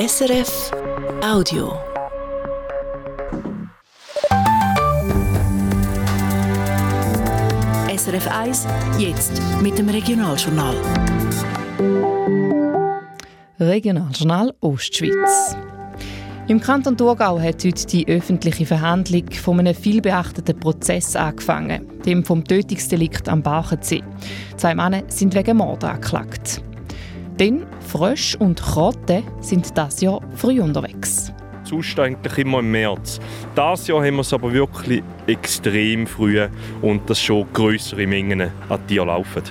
SRF Audio. SRF 1, jetzt mit dem Regionaljournal. Regionaljournal Ostschweiz. Im Kanton Thurgau hat heute die öffentliche Verhandlung von einem vielbeachteten Prozess angefangen, dem vom Tötungsdelikt am Bachensee. Zwei Männer sind wegen Mord angeklagt. Denn Frösch und Krotte sind das Jahr früh unterwegs. Sonst eigentlich immer im März. Das Jahr haben wir es aber wirklich extrem früh und das schon größere Mengen an Tieren laufen.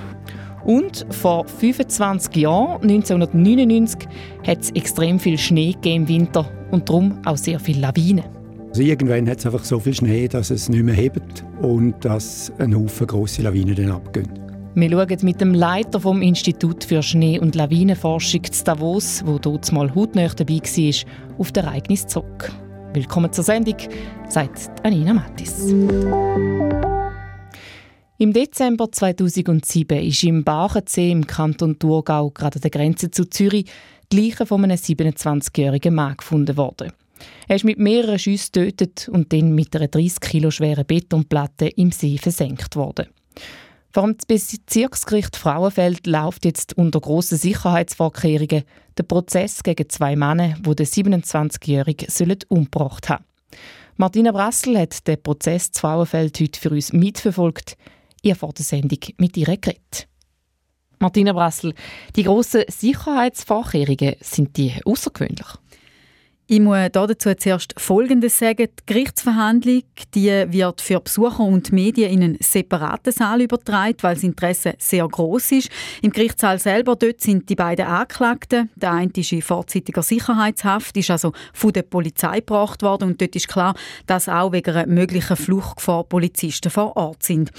Und vor 25 Jahren, 1999, hat es extrem viel Schnee im Winter und darum auch sehr viele Lawinen. Also irgendwann hat es einfach so viel Schnee, dass es nicht mehr hebt und dass ein Haufen grosse Lawinen dann abgehen. Wir schauen mit dem Leiter vom Institut für Schnee- und Lawinenforschung zu Davos, wo dort mal hautnah dabei war, auf das Ereignis zurück. Willkommen zur Sendung, sagt Anina Mattis. Im Dezember 2007 ist im Bachensee im Kanton Thurgau, gerade an der Grenze zu Zürich, die Leiche von einem 27-jährigen Mann gefunden worden. Er ist mit mehreren Schüssen getötet und dann mit einer 30 Kilo schweren Betonplatte im See versenkt worden. Vor dem Bezirksgericht Frauenfeld läuft jetzt unter grossen Sicherheitsvorkehrungen der Prozess gegen zwei Männer, die den 27-Jährigen umgebracht haben. Martina Brassel hat den Prozess zu Frauenfeld heute für uns mitverfolgt. Ihr vor der Sendung mit ihr geredet. Martina Brassel, die grossen Sicherheitsvorkehrungen, sind die außergewöhnlich? Ich muss dazu zuerst Folgendes sagen. Die Gerichtsverhandlung die wird für Besucher und Medien in einen separaten Saal übertragen, weil das Interesse sehr groß ist. Im Gerichtssaal selber dort sind die beiden Anklagten. Der eine ist in vorzeitiger Sicherheitshaft, ist also von der Polizei gebracht worden und dort ist klar, dass auch wegen einer möglichen Fluchtgefahr Polizisten vor Ort sind.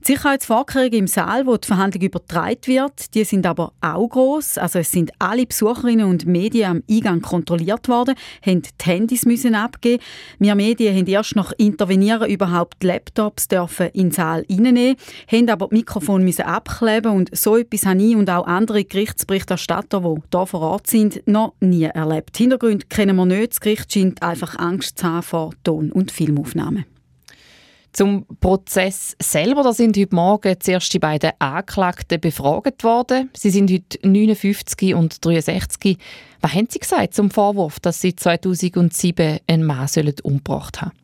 Die Sicherheitsvorkehrungen im Saal, wo die Verhandlung übertragen wird, die sind aber auch groß. Also es sind alle Besucherinnen und Medien am Eingang kontrolliert worden haben die Handys müssen abgeben. Wir Medien haben erst nach Intervenieren überhaupt die Laptops dürfen in den Saal reinnehmen, haben aber das Mikrofon müssen abkleben und so etwas habe ich und auch andere Gerichtsberichterstatter, die hier vor Ort sind, noch nie erlebt. Hintergrund kennen wir nicht. Das Gericht scheint einfach Angst zu haben vor Ton- und Filmaufnahmen. Zum Prozess selber, da sind heute Morgen zuerst die beiden Anklagten befragt worden. Sie sind heute 59 und 63. Was haben Sie gesagt zum Vorwurf, dass Sie 2007 einen Mann umgebracht haben?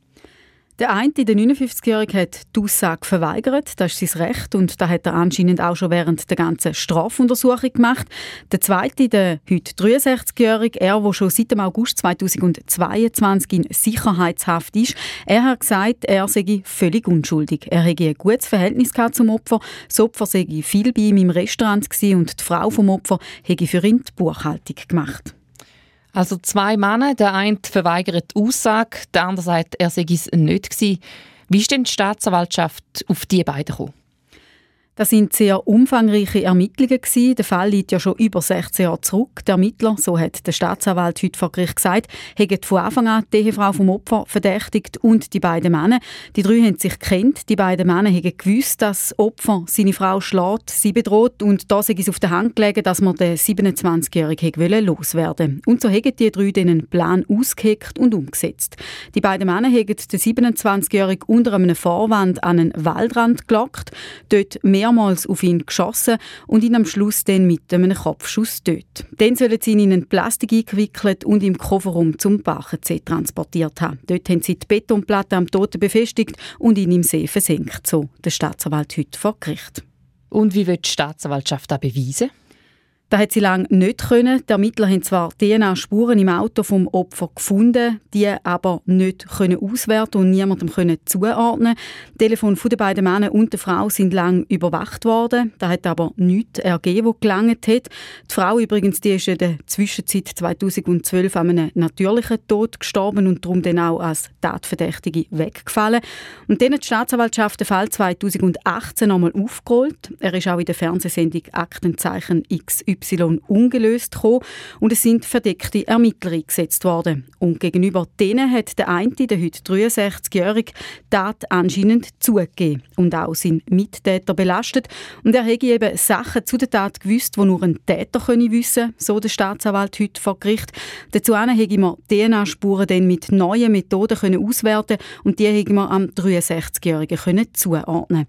Der eine, der 59-Jährige, hat die Aussage verweigert. Das ist sein Recht und das hat er anscheinend auch schon während der ganzen Strafuntersuchung gemacht. Der zweite, der heute 63-Jährige, er, der schon seit dem August 2022 in Sicherheitshaft ist, er hat gesagt, er sei völlig unschuldig. Er hätte ein gutes Verhältnis zum Opfer. Das Opfer sei viel bei ihm im Restaurant und die Frau vom Opfer hätte für ihn die Buchhaltung gemacht. Also zwei Männer, der eine verweigert die Aussage, der andere sagt, er sei es nicht gewesen. Wie ist denn die Staatsanwaltschaft auf die beiden gekommen? Das sind sehr umfangreiche Ermittlungen gewesen. Der Fall liegt ja schon über 16 Jahre zurück. Der Ermittler, so hat der Staatsanwalt heute vor Gericht gesagt, hat von Anfang an die Ehefrau vom Opfer verdächtigt und die beiden Männer. Die drei haben sich kennt. Die beiden Männer haben gewusst, dass das Opfer seine Frau schlägt, sie bedroht und da ist es auf der Hand gelegen, dass man den 27-Jährigen loswerden Und so haben die drei den Plan ausgeheckt und umgesetzt. Die beiden Männer haben den 27-Jährigen unter einem Vorwand an einen Waldrand gelockt, dort mehr mehrmals auf ihn geschossen und ihn am Schluss dann mit einem Kopfschuss tötet. Dann sollen sie ihn in ein Plastik eingewickelt und im Kofferraum zum Bachensee transportiert haben. Dort haben sie die Betonplatte am Toten befestigt und ihn im See versenkt, so der Staatsanwalt heute vor Gericht. Und wie wird die Staatsanwaltschaft das beweisen? Das hat sie lange nicht können. Die Ermittler haben zwar DNA-Spuren im Auto vom Opfer gefunden, die aber nicht können auswerten und niemandem können zuordnen. Die Telefon der beiden Männer und der Frau sind lang überwacht worden. Da hat aber nichts ergeben, wo gelangt hat. Die Frau übrigens, die ist in der Zwischenzeit 2012 an einem natürlichen Tod gestorben und darum dann auch als Tatverdächtige weggefallen. Und dann hat die Staatsanwaltschaft den Fall 2018 nochmal aufgerollt. Er ist auch in der Fernsehsendung Aktenzeichen XY XY ungelöst gekommen und es sind verdeckte Ermittler eingesetzt worden. Und gegenüber denen hat der eine, der heute 63-Jährige, Tat anscheinend zugegeben und auch seinen Mittäter belastet. Und er hätte eben Sachen zu der Tat gewusst, die nur ein Täter können wissen so der Staatsanwalt heute vor Gericht. Dazu hätte man DNA-Spuren dann mit neuen Methoden können auswerten und die hätte man am 63-Jährigen zuordnen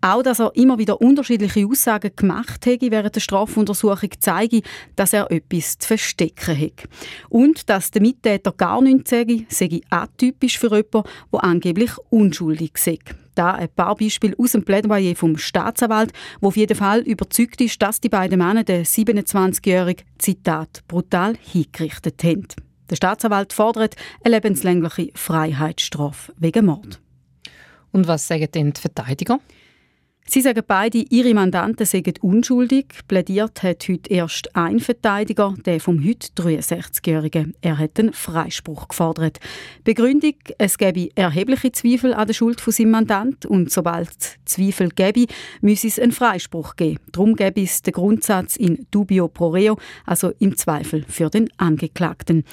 Auch, dass er immer wieder unterschiedliche Aussagen gemacht hätte während der Strafuntersuchung, zeige, dass er etwas zu verstecken hat. Und dass der Mittäter gar nichts sage, sei atypisch für jemanden, der angeblich unschuldig sei. Da ein paar Beispiele aus dem Plädoyer vom Staatsanwalt, wo auf jeden Fall überzeugt ist, dass die beiden Männer den 27-jährigen Zitat brutal hingerichtet haben. Der Staatsanwalt fordert eine lebenslängliche Freiheitsstrafe wegen Mord. Und was sagen denn die Verteidiger? Sie sagen beide, ihre Mandanten seien unschuldig. Plädiert hat heute erst ein Verteidiger, der vom heute 63-Jährigen. Er hat einen Freispruch gefordert. Begründung, es gäbe erhebliche Zweifel an der Schuld von seinem Mandant und sobald Zweifel gäbe, müsse es einen Freispruch geben. Darum gäbe es den Grundsatz in dubio pro reo, also im Zweifel für den Angeklagten.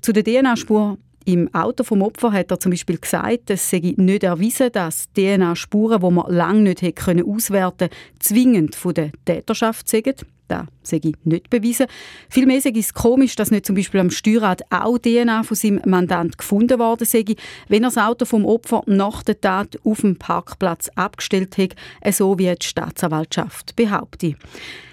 Zu der DNA-Spur im Auto vom Opfer hat er zum Beispiel gesagt, es sei nicht erwiesen, dass DNA-Spuren, die man lange nicht hätte können auswerten zwingend von der Täterschaft seien. Das sei nicht bewiesen. Vielmehr sei es komisch, dass nicht zum Beispiel am Steuerrad auch DNA von seinem Mandant gefunden worden sei, wenn er das Auto vom Opfer nach der Tat auf dem Parkplatz abgestellt hat, so wie die Staatsanwaltschaft behauptet.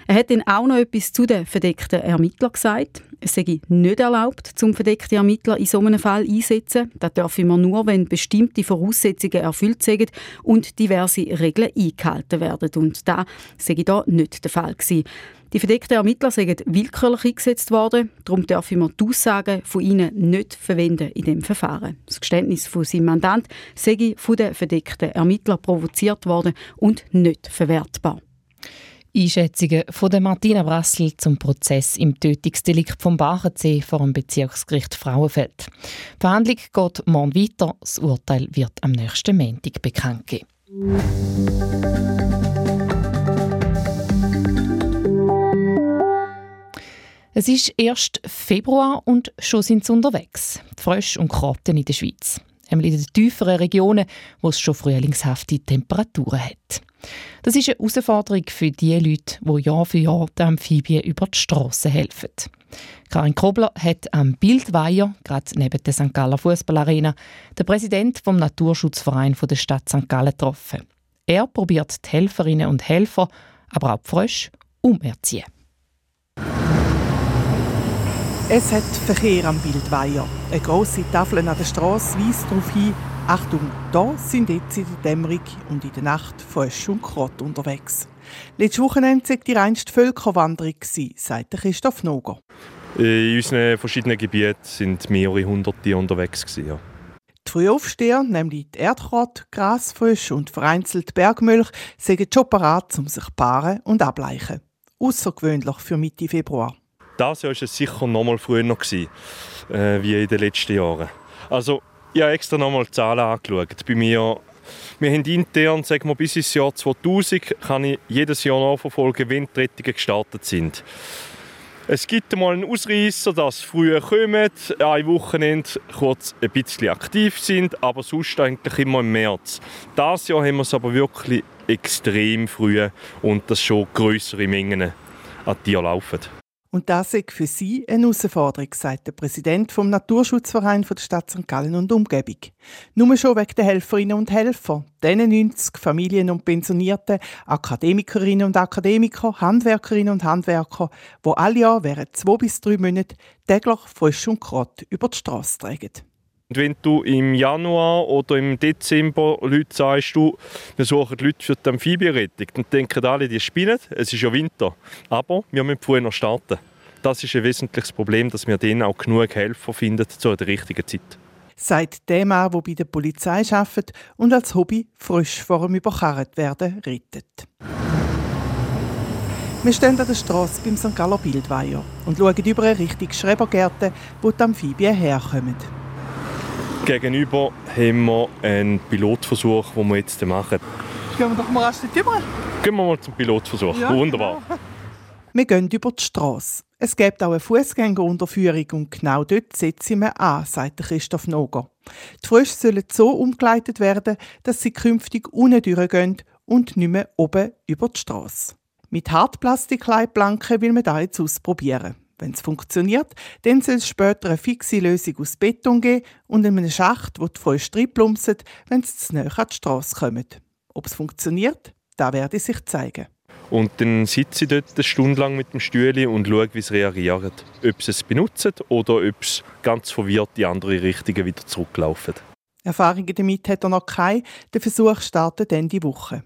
Er hat dann auch noch etwas zu den verdeckten Ermittlern gesagt. Es sei nicht erlaubt, zum verdeckte Ermittler in so einem Fall einsetzen. Das dürfen wir nur, wenn bestimmte Voraussetzungen erfüllt sind und diverse Regeln eingehalten werden. Und da sei da nicht der Fall gewesen. Die verdeckten Ermittler sind willkürlich eingesetzt worden, darum dürfen wir die Aussagen von ihnen nicht verwenden in dem Verfahren. Das Geständnis von seinem Mandant sei von den verdeckten Ermittlern provoziert worden und nicht verwertbar. Einschätzungen von der Martina Brassel zum Prozess im Tötungsdelikt vom Bachensee vor dem Bezirksgericht Frauenfeld. Die Verhandlung geht morgen weiter. Das Urteil wird am nächsten Montag bekannt geben. Es ist erst Februar und schon sind sie unterwegs. Frösche und Krotten in der Schweiz. Einmal in den tieferen Regionen, wo es schon frühlingshafte Temperaturen hat. Das ist eine Herausforderung für die Leute, die Jahr für Jahr den Amphibien über die Straße helfen. Karin Kobler hat am Bildweiher, gerade neben der St. Galler Fußballarena, den Präsidenten vom Naturschutzverein der Stadt St. Gallen getroffen. Er probiert die Helferinnen und Helfer, aber auch die Frösche, umerziehen. Es hat Verkehr am Bildweiher. Eine grosse Tafel an der Straße weist darauf hin, Achtung, da sind jetzt in der Dämmerung und in der Nacht Frösche und Krott unterwegs. Letztes Wochenende war die reinste Völkerwanderung, sagt Christoph Noger. In unseren verschiedenen Gebieten sind mehrere hundert Tiere unterwegs. Ja. Die Frühaufsteher, nämlich die Erdkrott, Grasfrösche und vereinzelt Bergmilch, sind schon parat, um sich paaren und ableichen. Außergewöhnlich für Mitte Februar. Das Jahr war es sicher noch mal früher noch, äh, wie in den letzten Jahren. Also, ich habe extra noch mal die Zahlen angeschaut. Bei mir, wir haben intern, sagen wir, bis ins Jahr 2000 kann ich jedes Jahr nachverfolgen, wenn die Rettungen gestartet sind. Es gibt mal einen Ausreißer, dass früher kommen, ein Wochenende kurz ein bisschen aktiv sind, aber sonst eigentlich immer im März. Das Jahr haben wir es aber wirklich extrem früh und das schon größere Mengen an Tieren laufen. Und das ist für sie eine Herausforderung, sagt der Präsident vom Naturschutzverein der Stadt St. Gallen und Umgebung. Nur schon wegen der Helferinnen und Helfer, denen 90 Familien und Pensionierten, Akademikerinnen und Akademiker, Handwerkerinnen und Handwerker, wo alle Jahr während zwei bis drei Monaten täglich Frisch und Krott über die Straße tragen. Und wenn du im Januar oder im Dezember Leute sagst, du, wir suchen Leute für die Amphibienrettung, dann denken alle, die spinnen, es ist ja Winter. Aber wir müssen früher starten. Das ist ein wesentliches Problem, dass wir denen auch genug Helfer finden zu der richtigen Zeit. Sagt der Mann, der bei der Polizei arbeitet und als Hobby frisch vor dem Überkarrt werden rettet. Wir stehen an der Straße beim St. Galler Bildweiher und schauen über eine Richtung Schrebergärten, wo die Amphibien herkommen. Gegenüber haben wir einen Pilotversuch, den wir jetzt machen. Gehen wir doch mal rasch rüber. Gehen wir mal zum Pilotversuch. Ja, Wunderbar. Genau. wir gehen über die Straße. Es gibt auch eine Fußgängerunterführung und genau dort setzen wir an, sagt Christoph Noger. Die Frösche sollen so umgeleitet werden, dass sie künftig unten durchgehen und nicht mehr oben über die Straße. Mit Hartplastikleitplanken will man das jetzt ausprobieren. Wenn es funktioniert, dann soll es später eine fixe Lösung aus Beton geben und in einem Schacht, wo die Frösche reinplumpsen, wenn sie zu nahe an die Straße kommen. Ob es funktioniert, da werde ich sich zeigen. Und dann sitze ich dort eine Stunde lang mit dem Stühle und schaue, wie sie reagieren. Ob sie es benutzen oder ob sie ganz verwirrt in andere Richtungen wieder zurücklaufen. Erfahrungen damit hat er noch keine. Der Versuch startet Ende Woche.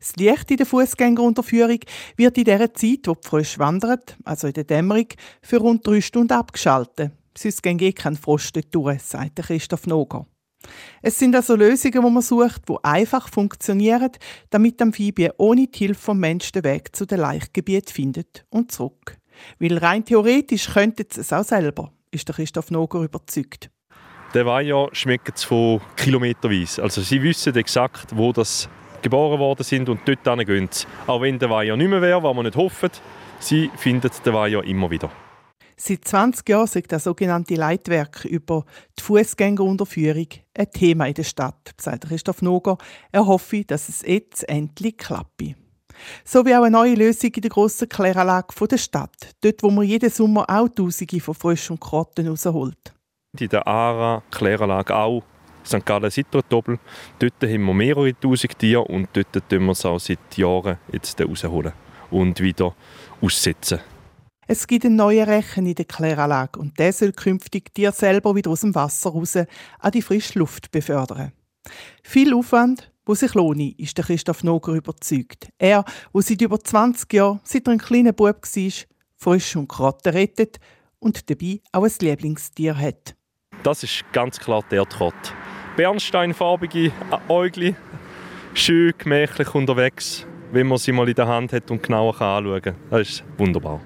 Das Licht in der Fußgängerunterführung wird in der Zeit, wo die Frösche wandern, also in der Dämmerung, für rund drei Stunden abgeschaltet. Sonst geht eh kein Frost durch, sagt Christoph Noger. Es sind also Lösungen, die man sucht, die einfach funktionieren, damit Amphibien ohne die Hilfe vom Menschen den Weg zu den Laichgebieten findet und zurück. Weil rein theoretisch könnten sie es auch selber, ist der Christoph Noger überzeugt. Der Weiher schmeckt es von kilometerweise. Also sie wissen exakt, wo das geboren worden sind und dort gehen sie. Auch wenn der Weiher nicht mehr wäre, was man nicht hoffen, sie finden den Weiher immer wieder. Seit 20 Jahren ist das sogenannte Leitwerk über die Fußgängerunterführung ein Thema in der Stadt, sagt Christoph Noger. Er hoffe, dass es jetzt endlich klappt. So wie auch eine neue Lösung in der grossen Kläranlage der Stadt, dort wo man jeden Sommer auch Tausende von Fröschen und Krotten rausholt. In der ARA Kläranlage auch St. Gallen Sitrotobel. Dort haben wir mehrere tausend Tiere und dort tun wir es auch seit Jahren jetzt rausholen und wieder aussetzen. Es gibt einen neuen Rechen in der Kläranlage und der soll künftig Tiere selber wieder aus dem Wasser raus an die frische Luft befördern. Viel Aufwand, wo sich lohnt, ist der Christoph Noger überzeugt. Er, der seit über 20 Jahren, seit er ein kleiner Bub war, frisch und Krotten rettet und dabei auch ein Lieblingstier hat. Das ist ganz klar der Erdkott. Bernsteinfarbige Äugli, schön gemächlich unterwegs, wenn man sie mal in der Hand hat und genauer anschauen kann. Das ist wunderbar.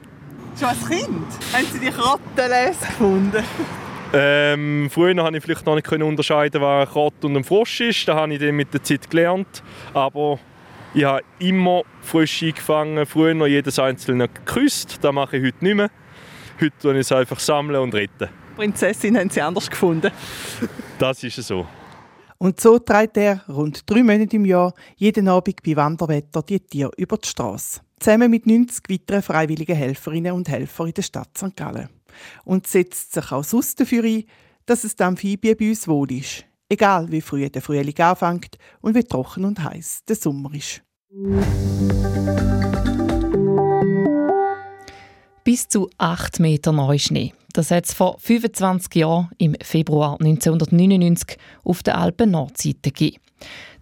Schon als Kind haben Sie die Krottenlese gefunden? Ähm, früher konnte ich vielleicht noch nicht unterscheiden, was ein Krott und ein Frosch ist. Das habe ich dann mit der Zeit gelernt. Aber ich habe immer frisch eingefangen, früher noch jedes einzelne geküsst. Das mache ich heute nicht mehr. Heute sammeln ich es einfach sammeln und retten. Prinzessin haben Sie anders gefunden? das ist so. Und so trägt er rund drei Monate im Jahr jeden Abend bei Wanderwetter die Tiere über die Straße zusammen mit 90 weiteren freiwilligen Helferinnen und Helfern in der Stadt St. Gallen. Und setzt sich auch sonst dafür ein, dass es den Amphibien bei uns wohl ist. Egal wie früh der Frühling anfängt und wie trocken und heiß der Sommer ist. Bis zu 8 Meter Neuschnee. Das hat es vor 25 Jahren im Februar 1999 auf der Alpen-Nordseite gegeben.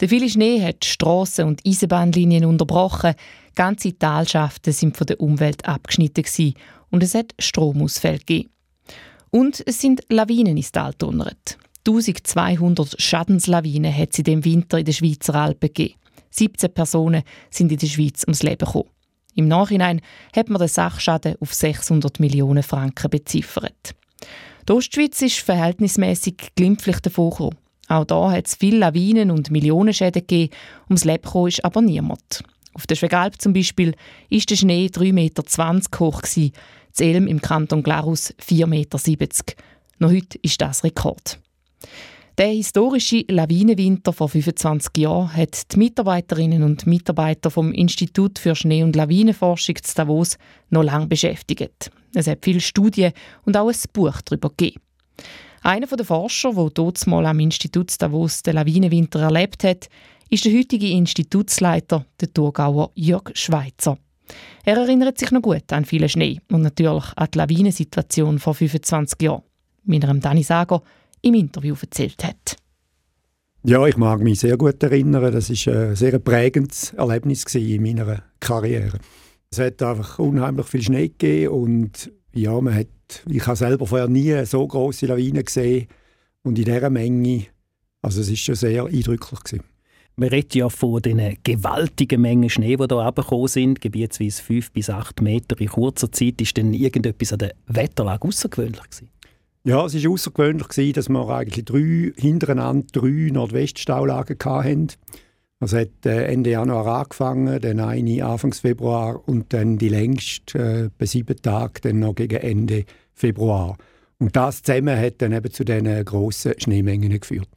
Der viele Schnee hat Strassen und Eisenbahnlinien unterbrochen, ganze Talschaften sind von der Umwelt abgeschnitten gewesen und es hat Stromausfälle gegeben. Und es sind Lawinen ins Tal donnert. 1200 Schadenslawinen hat es in dem Winter in den Schweizer Alpen gegeben. 17 Personen sind in der Schweiz ums Leben gekommen. Im Nachhinein hat man den Sachschaden auf 600 Millionen Franken beziffert. Die Ostschweiz ist verhältnismäßig glimpflich davon gekommen. Auch da hat es viele Lawinen und Millionenschäden gegeben. Ums Leben ist aber niemand. Auf der Schwegalp zum Beispiel ist der Schnee 3,20 Meter hoch. Gewesen. Elm im Kanton Glarus 4,70 Meter. Noch heute ist das Rekord. Der historische Lawinenwinter vor 25 Jahren hat die Mitarbeiterinnen und Mitarbeiter vom Institut für Schnee- und Lawinenforschung zu Davos noch lange beschäftigt. Es hat viele Studien und auch ein Buch darüber gegeben. Einer der Forscher, der dort mal am Institut Davos den Lawinenwinter erlebt hat, ist der heutige Institutsleiter, der Thurgauer Jörg Schweitzer. Er erinnert sich noch gut an viele Schnee und natürlich an die Lawinensituation vor 25 Jahren, wie er Dani Sager im Interview erzählt hat. Ja, ich mag mich sehr gut erinnern. Das war ein sehr prägendes Erlebnis in meiner Karriere. Es hat einfach unheimlich viel Schnee gegeben und ja, man hat, ich habe selber vorher nie so große Lawinen gesehen und in dieser Menge, also es ist schon sehr eindrücklich gewesen. Man redet ja von den gewaltigen Mengen Schnee, die hier abgekommen sind, gebietsweise fünf bis acht Meter in kurzer Zeit. Ist denn irgendetwas an der Wetterlage außergewöhnlich gewesen? Ja, es war außergewöhnlich, dass wir eigentlich drei, hintereinander drei Nordweststaulagen hatten. Also hat äh, Ende Januar angefangen, dann eine Anfang Februar und dann die längste äh, bei sieben Tagen, dann noch gegen Ende Februar. Und das zusammen hat dann eben zu diesen grossen Schneemengen geführt.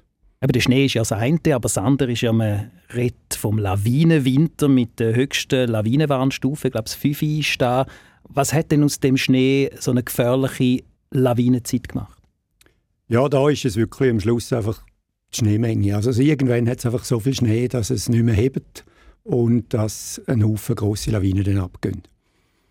Aber der Schnee ist ja das eine, aber das andere ist ja, man redet vom Lawinenwinter mit der höchsten Lawinenwarnstufe, ich glaube, es 5 ist da. Was hat denn aus dem Schnee so eine gefährliche Lawinenzeit gemacht? Ja, da ist es wirklich am Schluss einfach die Schneemenge. Also, also irgendwann hat es einfach so viel Schnee, dass es nicht mehr hebt und dass ein Haufen grosse Lawinen dann abgehen.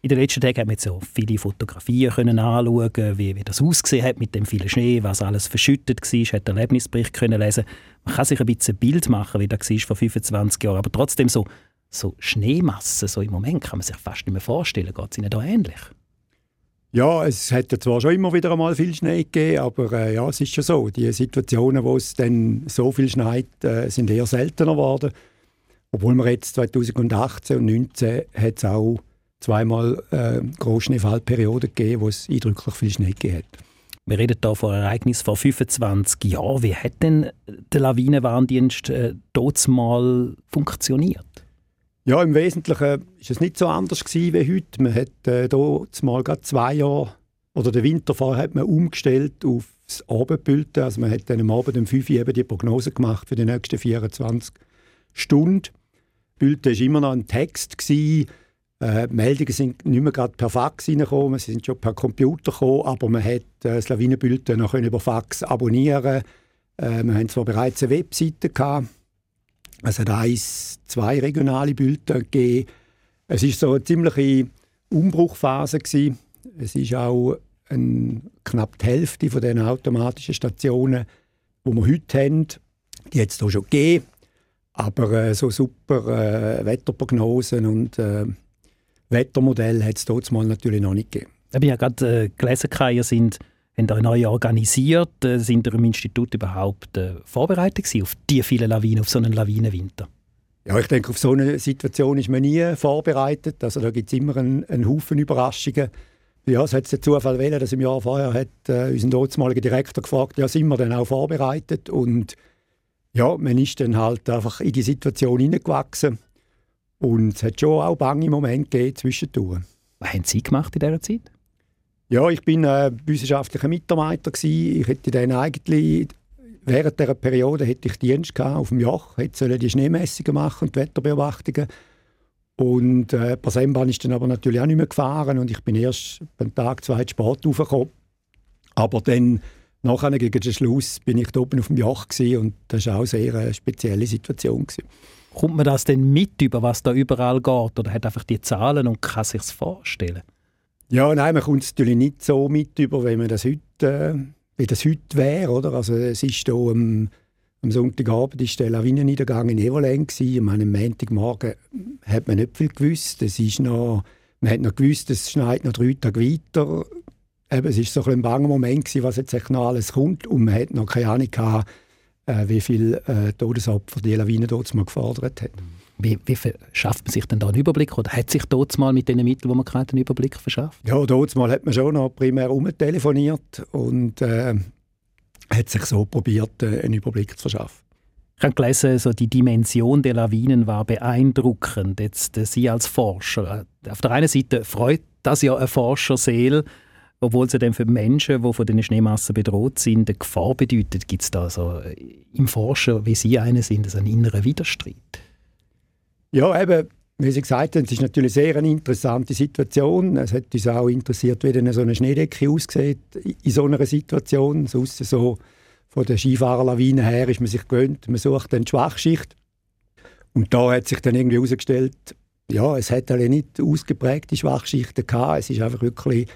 In den letzten Tagen haben wir so viele Fotografien können anschauen, wie, wie das ausgesehen hat mit dem vielen Schnee, was alles verschüttet war, hat Erlebnisbericht können lesen. Man kann sich ein bisschen ein Bild machen, wie das war vor 25 Jahren, aber trotzdem so, so Schneemassen so im Moment kann man sich fast nicht mehr vorstellen. Geht es Ihnen da ähnlich? Ja, es hat zwar schon immer wieder einmal viel Schnee gegeben, aber äh, ja, es ist schon so. Die Situationen, wo es dann so viel schneit, äh, sind eher seltener geworden. Obwohl wir jetzt 2018 und 2019 hat auch zweimal äh, Großschneefallperioden gegeben, wo es eindrücklich viel Schnee gegeben hat. Wir reden hier von Ereignissen vor 25 Jahren. Wie hat denn der Lawinenwarndienst äh, dort mal funktioniert? Ja, im Wesentlichen ist es nicht so anders gewesen wie heute. Man hat äh, mal gerade zwei Jahre oder den Winter vorher hat man umgestellt auf das Abendbild. Also man hat dann am Abend um 5 Uhr eben die Prognose gemacht für die nächsten 24 Stunden. Bild war immer noch ein Text gewesen, äh, Meldungen sind nicht mehr gerade per Fax reingekommen, sie sind schon per Computer gekommen, aber man hat äh, das Lawinenbild noch über Fax abonnieren äh, Wir haben zwar bereits eine Webseite gehabt, es hat eins, zwei regionale Bilder gegeben. Es war so eine ziemliche Umbruchphase gewesen. Es ist auch ein, knapp die Hälfte von den automatischen Stationen, die wir heute haben, die es hier schon gegeben. Aber äh, so super äh, Wetterprognosen und äh, Wettermodell hat es dort mal natürlich noch nicht gegeben. Ich habe ja gerade äh, gelesen, ihr sind haben ihr neu organisiert, äh, sind ihr im Institut überhaupt äh, vorbereitet gewesen auf die vielen Lawinen, auf so einen Lawinenwinter? Ja, ich denke, auf so eine Situation ist man nie vorbereitet. Also da gibt es immer einen, einen Haufen Überraschungen. Ja, es hat den Zufall wählen, dass im Jahr vorher hat äh, unser dortmaliger Direktor gefragt, ja, sind wir denn auch vorbereitet? Und ja, man ist dann halt einfach in die Situation hineingewachsen. Und es hat schon auch bange Momente gegeben zwischendurch. Was haben Sie gemacht in dieser Zeit? Ja, ich bin äh, wissenschaftlicher Mitarbeiter gewesen. Ich hätte dann eigentlich während dieser Periode hätte ich Dienst gehabt auf dem Joch, hätte die Schneemessungen machen und die Wetterbeobachtungen. Und äh, per Sembahn ist dann aber natürlich auch nicht mehr gefahren und ich bin erst beim Tag zwei Sport raufgekommen. Aber dann nachher gegen den Schluss bin ich da oben auf dem Joch und das war auch eine sehr spezielle Situation. Gewesen. Kommt man das denn mit, über was da überall geht? Oder hat einfach die Zahlen und kann sich vorstellen? Ja, nein, man kommt es natürlich nicht so mit über, wenn man das heute, äh, wie das heute wäre, oder? Also es ist hier am, am Sonntagabend ist der Lawinenniedergang in Evolen gewesen. Am Montagmorgen hat man nicht viel gewusst. Es ist noch, man hat noch gewusst, es schneit noch drei Tage weiter. Eben, es war so ein, banger Moment gewesen, was jetzt noch alles kommt und man hat noch keine Ahnung gehabt, äh, wie viele äh, Todesopfer die Lawine dort gefordert hat. Wie, wie schafft man sich denn da einen Überblick? Oder hat sich dort mal mit den Mitteln, die man kennt, einen Überblick verschafft? Ja, dort mal hat man schon noch primär umtelefoniert und äh, hat sich so probiert, äh, einen Überblick zu verschaffen. Ich habe gelesen, so die Dimension der Lawinen war beeindruckend. Jetzt äh, Sie als Forscher. Auf der einen Seite freut das ja eine Forscherseele, obwohl sie dann für Menschen, die von den Schneemassen bedroht sind, eine Gefahr bedeutet. Gibt es da so äh, im Forscher, wie Sie eine sind, so einen inneren Widerstreit? Ja, eben, wie Sie gesagt haben, es ist natürlich sehr eine interessante Situation. Es hat uns auch interessiert, wie denn so eine Schneedecke aussieht in so einer Situation. Sonst so von der Skifahrerlawine her ist man sich gewöhnt, man sucht dann die Schwachschicht. Und da hat sich dann irgendwie herausgestellt, ja, es hat alle nicht ausgeprägte Schwachschichten gehabt. Es ist einfach wirklich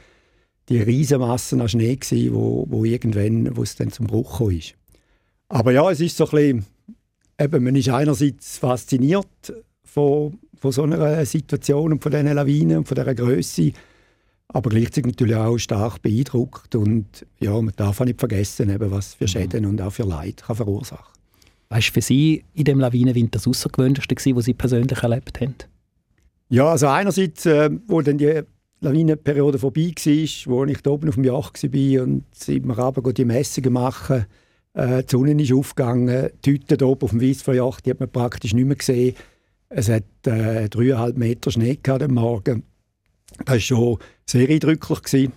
die Riesenmassen an Schnee gewesen, wo, wo irgendwann, wo es dann zum Bruch kam. Aber ja, es ist so ein bisschen, eben, man ist einerseits fasziniert von, von so einer Situation und von diesen Lawinen und von dieser Größe, aber gleichzeitig natürlich auch stark beeindruckt und ja, man darf auch nicht vergessen, eben, was für mhm. Schäden und auch für Leid kann verursachen. Was war für Sie in dem Lawinenwinter das Außergewöhnlichste, was Sie persönlich erlebt haben? Ja, also einerseits, äh, wo dann die Lawinenperiode vorbei war, wo ich da oben auf dem Yacht war und sind wir runter die Messungen machen, Äh, die Sonne ist aufgegangen, die Hütte oben auf dem Weissverjacht, die hat man praktisch nicht mehr gesehen. Es hat äh, dreieinhalb Meter Schnee gehabt am Morgen. Das war schon sehr eindrücklich. Gewesen.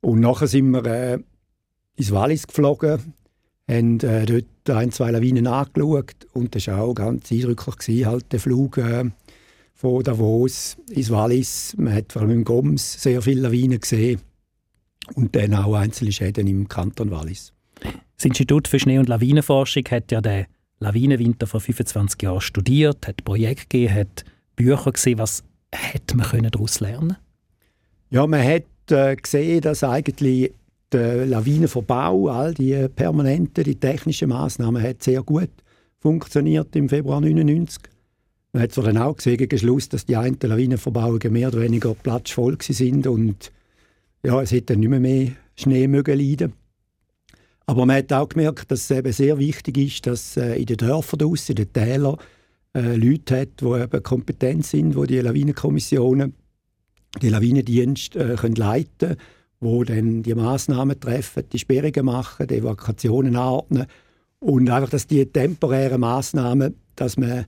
Und nachher sind wir äh, ins Wallis geflogen, haben äh, dort ein, zwei Lawinen angeschaut und das war auch ganz eindrücklich, gewesen, halt der Flug äh, von Davos ins Wallis. Man hat vor allem im Goms sehr viele Lawinen gesehen und dann auch einzelne Schäden im Kanton Wallis. Das Institut für Schnee- und Lawinenforschung hat ja den Lawinenwinter vor 25 Jahren studiert, hat Projekte gegeben, hat Bücher gesehen. Was hätte man daraus lernen Ja, man hat äh, gesehen, dass eigentlich der Lawinenverbau, all die permanenten, die technischen Maßnahmen, hat sehr gut funktioniert im Februar 1999. Man hat zwar dann auch gesehen, gegen Schluss, dass die einen Lawinenverbauungen mehr oder weniger platzvoll sind und ja, es hätte nicht mehr, mehr Schnee mögen leiden. Aber man hat auch gemerkt, dass es eben sehr wichtig ist, dass äh, in den Dörfern draussen, in den Tälern, äh, Leute hat, die eben kompetent sind, die die Lawinenkommissionen, die Lawinendienste äh, können leiten können, die dann die Massnahmen treffen, die Sperrungen machen, die Evakuationen anordnen und einfach, dass die temporären Massnahmen, dass man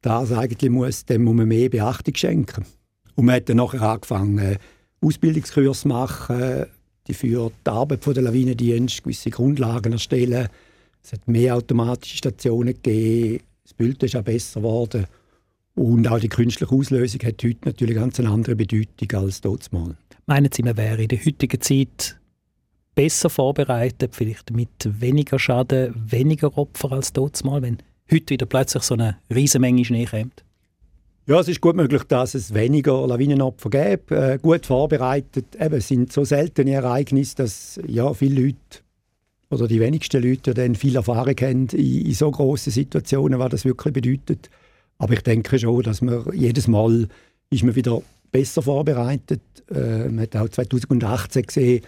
das eigentlich muss, dem muss man mehr Beachtung schenken. Und man hat dann nachher angefangen, Ausbildungskurs zu machen, die für die Arbeit der Lawinendienste gewisse Grundlagen erstellen. Es hat mehr automatische Stationen gegeben, das Bild ist auch besser geworden. Und auch die künstliche Auslösung hat heute natürlich ganz eine andere Bedeutung als mal. Meinen Sie, man wäre in der heutigen Zeit besser vorbereitet, vielleicht mit weniger Schaden, weniger Opfer als mal, wenn heute wieder plötzlich so eine riesige Menge Schnee kommt? Ja, es ist gut möglich, dass es weniger Lawinenopfer gibt. Äh, gut vorbereitet. Eben, sind so seltene Ereignisse, dass ja, viele Leute oder die wenigsten Leute dann viel Erfahrung haben in, in so grossen Situationen, was das wirklich bedeutet. Aber ich denke schon, dass man jedes Mal ist man wieder besser vorbereitet. Äh, man hat auch 2018 gesehen,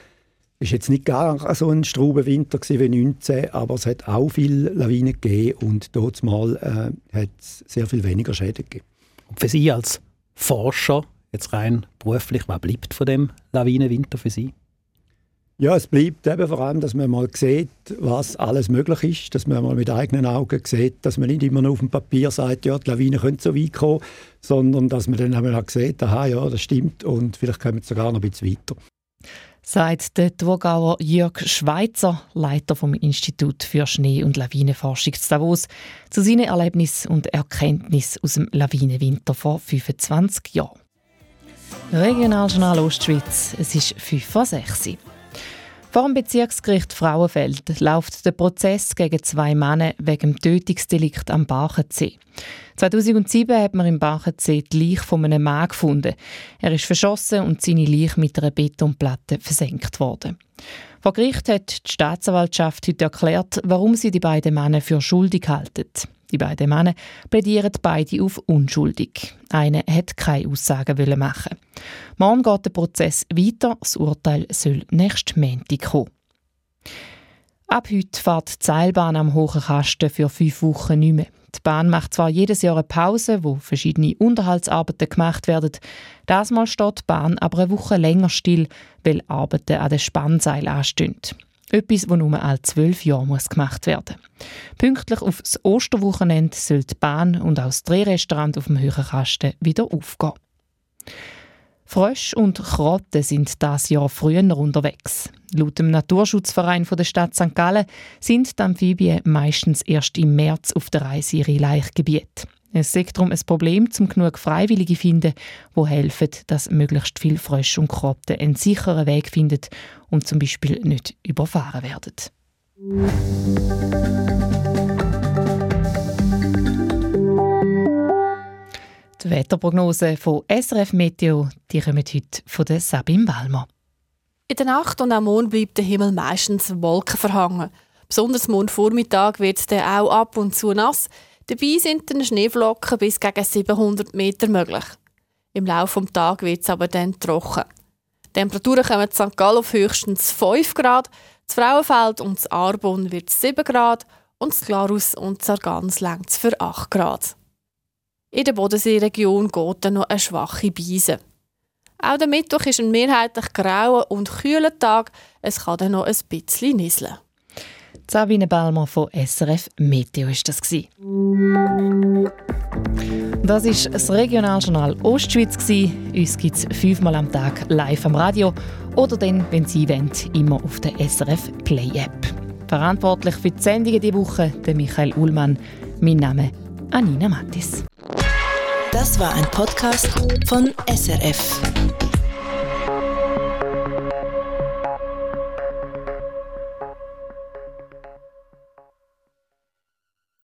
es war jetzt nicht gar so ein Straubenwinter wie 2019, aber es hat auch viele Lawinen gegeben und dort mal äh, hat es sehr viel weniger Schäden gegeben. Für Sie als Forscher, jetzt rein beruflich, was bleibt von dem Lawinenwinter für Sie? Ja, es bleibt eben vor allem, dass man mal sieht, was alles möglich ist, dass man mal mit eigenen Augen sieht, dass man nicht immer nur auf dem Papier sagt, ja, die Lawine könnte so weit kommen, sondern dass man dann einmal sieht, aha, ja, das stimmt und vielleicht kommen wir sogar noch ein bisschen weiter sagt der Thurgauer Jörg Schweitzer, Leiter vom Institut für Schnee- und Lawinenforschung zu Davos, zu seinen Erlebnissen und Erkenntnissen aus dem Lawinenwinter vor 25 Jahren. Regionaljournal Ostschweiz, es ist 5 vor 6 Uhr. Vor dem Bezirksgericht Frauenfeld läuft der Prozess gegen zwei Männer wegen Tötungsdelikt am Bachensee. 2007 hat man im Bachensee die Leiche von einem Mann gefunden. Er ist verschossen und seine Leiche mit einer Betonplatte versenkt worden. Vor Gericht hat die Staatsanwaltschaft heute erklärt, warum sie die beiden Männer für schuldig halten. Die beiden Männer plädieren beide auf unschuldig. Einer hat keine Aussagen machen. Morgen geht der Prozess weiter. Das Urteil soll nächsten Montag kommen. Ab heute fährt die Seilbahn am Hohen Kasten für fünf Wochen nicht mehr. Die Bahn macht zwar jedes Jahr eine Pause, wo verschiedene Unterhaltsarbeiten gemacht werden. Das Mal steht die Bahn aber eine Woche länger still, weil Arbeiten an den Spannseil anstehen. Etwas, das nur alle zwölf Jahre muss gemacht werden muss. Pünktlich auf das Osterwochenende soll die Bahn und auch das Drehrestaurant auf dem Höheren Kasten wieder aufgehen. Frösche und Krotten sind das Jahr früher unterwegs. Laut dem Naturschutzverein der Stadt St. Gallen sind die Amphibien meistens erst im März auf der Reise ihre Laichgebiet. Es ist darum ein Problem, zum genug Freiwillige zu finden, die helfen, dass möglichst viele Frösche und Krotten einen sicheren Weg finden und zum Beispiel nicht überfahren werden. Die Wetterprognose von SRF Meteo die kommt heute von Sabine Wallmer. In der Nacht und am Mond bleibt der Himmel meistens Wolken verhangen. Besonders am Vormittag wird es auch ab und zu nass. Dabei sind dann Schneeflocken bis gegen 700 Meter möglich. Im Laufe des Tages wird es aber dann trocken. Die Temperaturen kommen in St. Gallen auf höchstens 5 Grad, das Frauenfeld und das Arbon wird 7 Grad und das Glarus und Sargans längt für 8 Grad. In der Bodenseeregion geht dann noch eine schwache Beise. Auch der Mittwoch ist ein mehrheitlich grauer und kühler Tag. Es kann dann noch ein bisschen nieseln. Sabine Balmer von SRF Meteo ist das Das ist das Regionaljournal Ostschweiz Uns gibt es fünfmal am Tag live am Radio oder dann, wenn Sie wollen, immer auf der SRF Play App. Verantwortlich für die Sendungen diese Woche der Michael Ullmann. Mein Name Anina Mattis. Das war ein Podcast von SRF.